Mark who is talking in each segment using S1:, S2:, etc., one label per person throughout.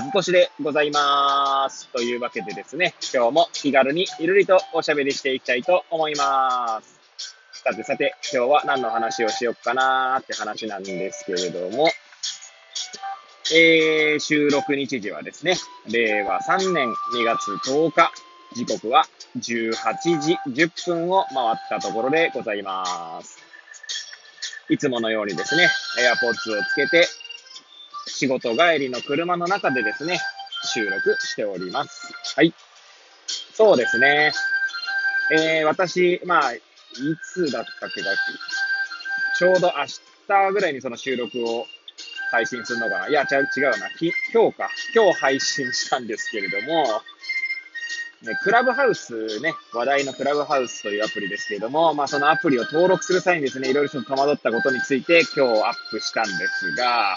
S1: 和俊でございます。というわけでですね、今日も気軽にゆるりとおしゃべりしていきたいと思います。さてさて、今日は何の話をしよっかなーって話なんですけれども、えー、収録日時はですね、令和3年2月10日、時刻は18時10分を回ったところでございます。いつものようにですね、AirPods をつけて、仕事帰りの車の中でですね、収録しております。はい。そうですね。えー、私、まあ、いつだったっけか、ちょうど明日ぐらいにその収録を配信するのかな。いや、違う、違うな。き今日か。今日配信したんですけれども、ね、クラブハウスね、話題のクラブハウスというアプリですけれども、まあそのアプリを登録する際にですね、いろいろと戸惑ったことについて今日アップしたんですが、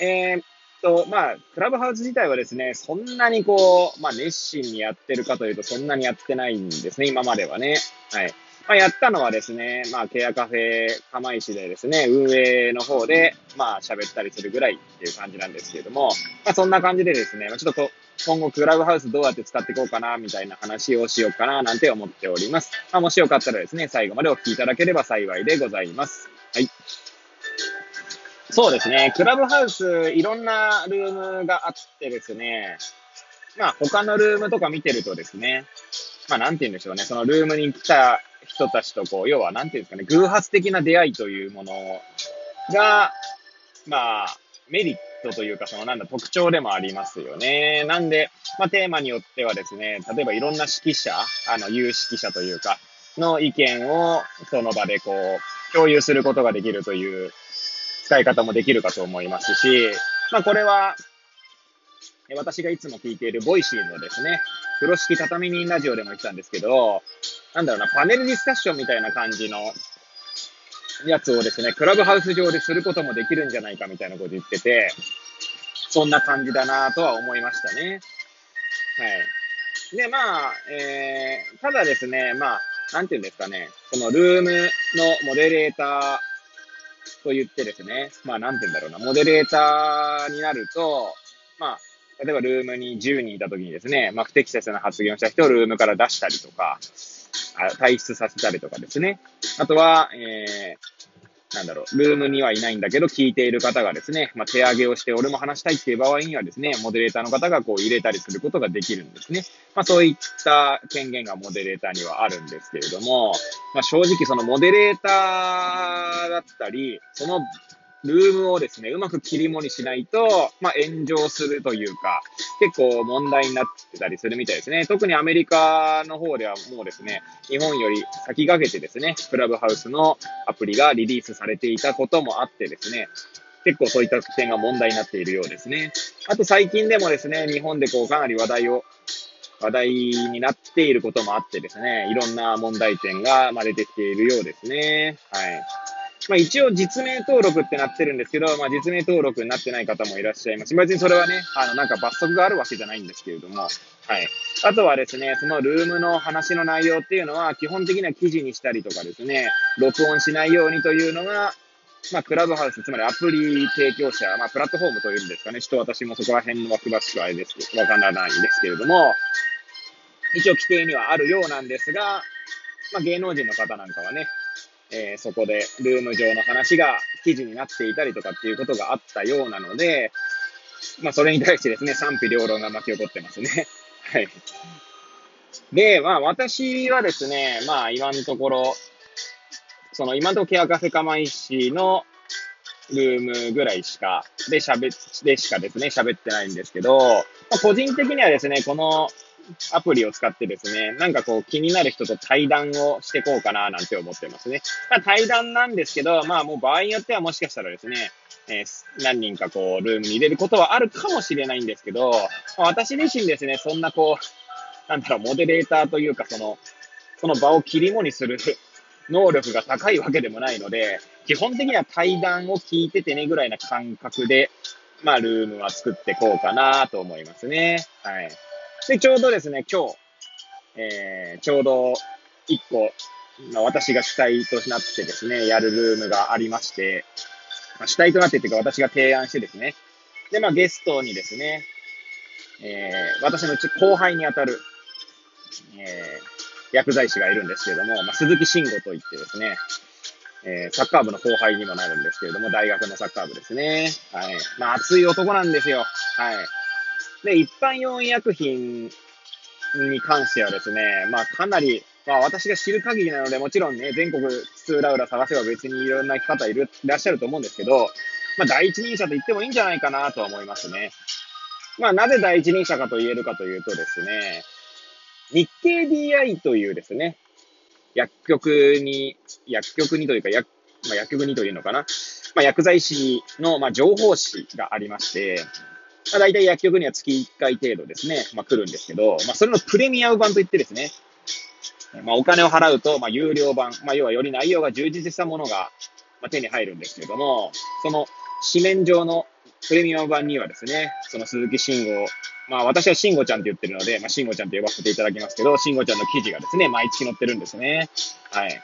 S1: えー、っと、まあ、クラブハウス自体はですね、そんなにこう、まあ、熱心にやってるかというと、そんなにやってないんですね、今まではね。はい。まあ、やったのはですね、まあ、ケアカフェ釜石でですね、運営の方で、まあ、喋ったりするぐらいっていう感じなんですけれども、まあ、そんな感じでですね、まちょっと今後クラブハウスどうやって使っていこうかな、みたいな話をしようかな、なんて思っております。まあ、もしよかったらですね、最後までお聞きいただければ幸いでございます。はい。そうですね。クラブハウス、いろんなルームがあってですね、まあ他のルームとか見てるとですね、まあなんて言うんでしょうね、そのルームに来た人たちとこう、要はなんて言うんですかね、偶発的な出会いというものが、まあ、メリットというか、そのなんだ、特徴でもありますよね。なんで、まあテーマによってはですね、例えばいろんな指揮者、あの、有識者というか、の意見をその場でこう、共有することができるという使い方もできるかと思いますし、まあこれは、私がいつも聞いている Voicy のですね、風呂敷畳み人ラジオでも言ってたんですけど、なんだろうな、パネルディスカッションみたいな感じのやつをですね、クラブハウス上ですることもできるんじゃないかみたいなこと言ってて、そんな感じだなとは思いましたね。はい。で、まあ、えー、ただですね、まあ、なんていうんですかね、このルームのモデレーター、と言ってですね、まあなんて言うんだろうな、モデレーターになると、まあ、例えばルームに10人いた時にですね、まあ不適切な発言をした人をルームから出したりとか、退出させたりとかですね。あとは、えー、なんだろう、ルームにはいないんだけど、聞いている方がですね、まあ、手上げをして、俺も話したいっていう場合にはですね、モデレーターの方がこう入れたりすることができるんですね。まあ、そういった権限がモデレーターにはあるんですけれども、まあ、正直そのモデレーターだったり、そのルームをですね、うまく切り盛りしないと、まあ、炎上するというか、結構問題になってたりするみたいですね。特にアメリカの方ではもうですね、日本より先駆けてですね、クラブハウスのアプリがリリースされていたこともあってですね、結構そういった点が問題になっているようですね。あと最近でもですね、日本でこうかなり話題を話題になっていることもあってですね、いろんな問題点がま出てきているようですね。はい。まあ一応実名登録ってなってるんですけど、まあ実名登録になってない方もいらっしゃいます。別にそれはね、あのなんか罰則があるわけじゃないんですけれども、はい。あとはですね、そのルームの話の内容っていうのは基本的には記事にしたりとかですね、録音しないようにというのが、まあ、クラブハウス、つまりアプリ提供者、まあ、プラットフォームというんですかね。ちょっと私もそこら辺は詳しくあれです、わからないんですけれども、一応規定にはあるようなんですが、まあ、芸能人の方なんかはね、えー、そこでルーム上の話が記事になっていたりとかっていうことがあったようなので、まあ、それに対してですね、賛否両論が巻き起こってますね。はい。で、まあ、私はですね、まあ、今のところ、その、今のところケアカフェ釜石のルームぐらいしか、で喋、でしかですね、喋ってないんですけど、まあ、個人的にはですね、このアプリを使ってですね、なんかこう気になる人と対談をしてこうかななんて思ってますね。まあ対談なんですけど、まあもう場合によってはもしかしたらですね、えー、何人かこうルームに入れることはあるかもしれないんですけど、まあ、私自身ですね、そんなこう、なんだろう、モデレーターというか、その、その場を切り盛りする 能力が高いわけでもないので、基本的には対談を聞いててねぐらいな感覚で、まあ、ルームは作ってこうかなと思いますね。はい。で、ちょうどですね、今日、えー、ちょうど一個、まあ、私が主体となってですね、やるルームがありまして、まあ、主体となってっていうか私が提案してですね、で、まあゲストにですね、えー、私のうち後輩にあたる、えー、薬剤師がいるんですけれども、まあ、鈴木慎吾といってですね、えー、サッカー部の後輩にもなるんですけれども、大学のサッカー部ですね。はい。まあ、熱い男なんですよ。はい。で、一般用医薬品に関してはですね、まあ、かなり、まあ、私が知る限りなので、もちろんね、全国津々浦々探せば別にいろんな方いる、いらっしゃると思うんですけど、まあ、第一人者と言ってもいいんじゃないかなとは思いますね。まあ、なぜ第一人者かと言えるかというとですね、日経 DI というですね、薬局に、薬局にというか、薬、まあ、薬局にというのかな。まあ、薬剤師の、まあ、情報誌がありまして、まあ、大体薬局には月1回程度ですね、まあ、来るんですけど、まあ、それのプレミアム版といってですね、まあ、お金を払うと、まあ、有料版、まあ、要はより内容が充実したものが、まあ、手に入るんですけれども、その紙面上のプレミアム版にはですね、その鈴木慎吾、まあ私は慎吾ちゃんって言ってるので、まあ慎吾ちゃんと呼ばせていただきますけど、慎吾ちゃんの記事がですね、毎月載ってるんですね。はい。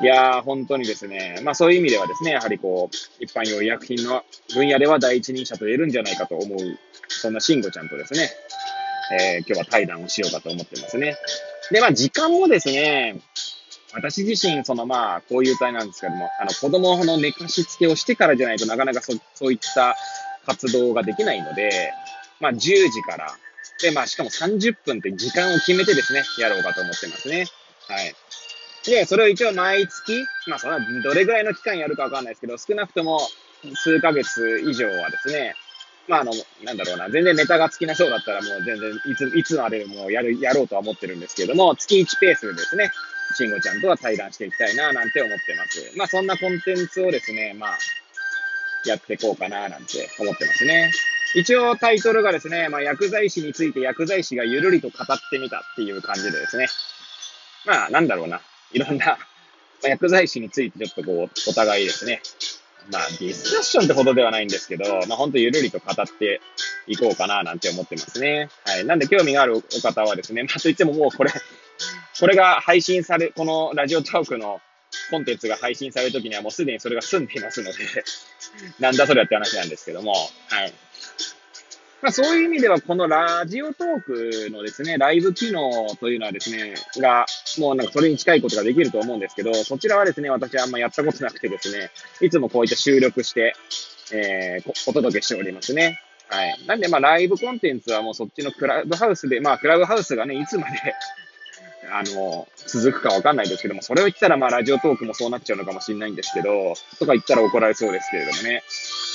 S1: いやー、本当にですね、まあそういう意味ではですね、やはりこう、一般用医薬品の分野では第一人者と言えるんじゃないかと思う、そんな慎吾ちゃんとですね、えー、今日は対談をしようかと思ってますね。で、まあ時間もですね、私自身、そのまあ、こういう体なんですけども、あの、子供の寝かしつけをしてからじゃないとなかなかそそういった活動ができないので、まあ、10時から、で、まあ、しかも30分って時間を決めてですね、やろうかと思ってますね。はい。で、それを一応毎月、まあ、それはどれぐらいの期間やるかわかんないですけど、少なくとも数ヶ月以上はですね、まあ、あの、なんだろうな、全然ネタが尽きなそうだったらもう全然いつ、いつまでもやる、やろうとは思ってるんですけれども、月1ペースでですね、慎吾ちゃんとは対談していきたいな、なんて思ってます。まあ、そんなコンテンツをですね、まあ、やっていこうかな、なんて思ってますね。一応タイトルがですね、まあ、薬剤師について薬剤師がゆるりと語ってみたっていう感じでですね。まあ、なんだろうな。いろんな、まあ、薬剤師についてちょっとこう、お互いですね。まあ、ディスカッションってほどではないんですけど、まあ、ほんとゆるりと語っていこうかな、なんて思ってますね。はい。なんで興味があるお方はですね、まあ、といってももうこれ、これが配信され、このラジオトークのコンテンツが配信されるときにはもうすでにそれが済んでいますのでなんだそれって話なんですけども、はい。まあそういう意味ではこのラジオトークのですね、ライブ機能というのはですね、が、もうなんかそれに近いことができると思うんですけど、そちらはですね、私はあんまやったことなくてですね、いつもこういった収録して、えー、お届けしておりますね。はい。なんで、まあ、ライブコンテンツはもうそっちのクラブハウスで、まあ、クラブハウスがね、いつまであの、続くかわかんないですけども、それを言ったら、まあ、ラジオトークもそうなっちゃうのかもしれないんですけど、とか言ったら怒られそうですけれどもね。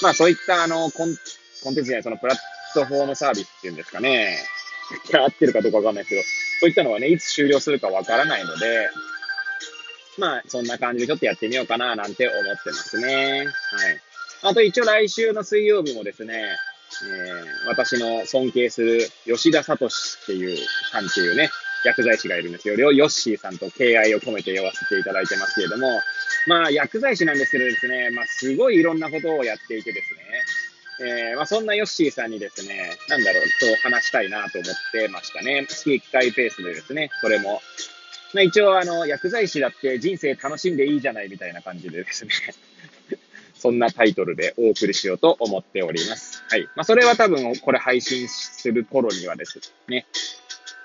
S1: まあ、そういった、あの、コンコンテンツじゃない、そのプラットフォームサービスっていうんですかね。合ってるかどうかわかんないですけど、そういったのはね、いつ終了するかわからないので、まあ、そんな感じでちょっとやってみようかな、なんて思ってますね。はい。あと一応来週の水曜日もですね、えー、私の尊敬する吉田聡っていうさんっていうね、薬剤師がいるんですよ。ヨッシーさんと敬愛を込めて呼ばせていただいてますけれども、まあ、薬剤師なんですけどですね、まあ、すごいいろんなことをやっていてですね、えー、まあ、そんなヨッシーさんにですね、なんだろう、と話したいなと思ってましたね。月1回ペースでですね、それも。まあ、一応、あの、薬剤師だって人生楽しんでいいじゃないみたいな感じでですね そんなタイトルでお送りしようと思っております。はい。まあ、それは多分、これ配信する頃にはですね、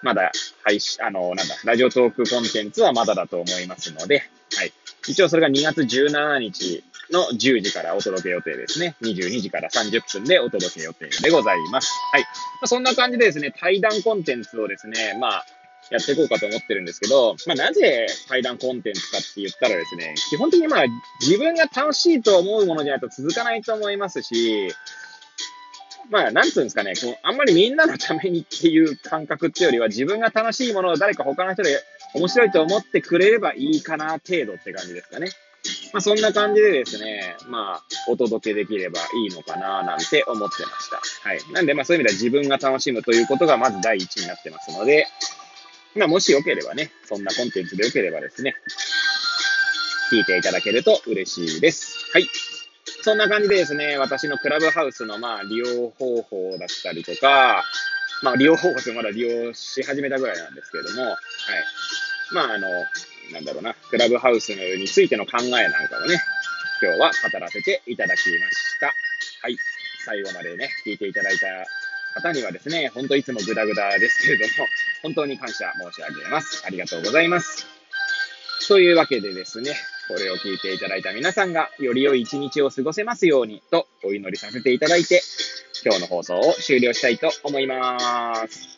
S1: まだ配信、あの、なんだ、ラジオトークコンテンツはまだだと思いますので、はい。一応それが2月17日の10時からお届け予定ですね。22時から30分でお届け予定でございます。はい。まあ、そんな感じでですね、対談コンテンツをですね、まあ、やっていこうかと思ってるんですけど、まあ、なぜ対談コンテンツかって言ったらですね、基本的にまあ、自分が楽しいと思うものじゃないと続かないと思いますし、まあ、なんつうんですかね、こうあんまりみんなのためにっていう感覚っていうよりは、自分が楽しいものを誰か他の人で面白いと思ってくれればいいかな程度って感じですかね。まあ、そんな感じでですね、まあ、お届けできればいいのかななんて思ってました。はい。なんで、まあそういう意味では自分が楽しむということがまず第一になってますので、まあ、もしよければね、そんなコンテンツでよければですね、聞いていただけると嬉しいです。はい。そんな感じでですね、私のクラブハウスのまあ利用方法だったりとか、まあ利用方法ってまだ利用し始めたぐらいなんですけれども、はい。まああの、なんだろうな、クラブハウスについての考えなんかをね、今日は語らせていただきました。はい。最後までね、聞いていただいた方にはですね、ほんといつもグダグダですけれども、本当に感謝申し上げます。ありがとうございます。というわけでですね、これを聞いていただいた皆さんが、より良い一日を過ごせますようにとお祈りさせていただいて、今日の放送を終了したいと思います。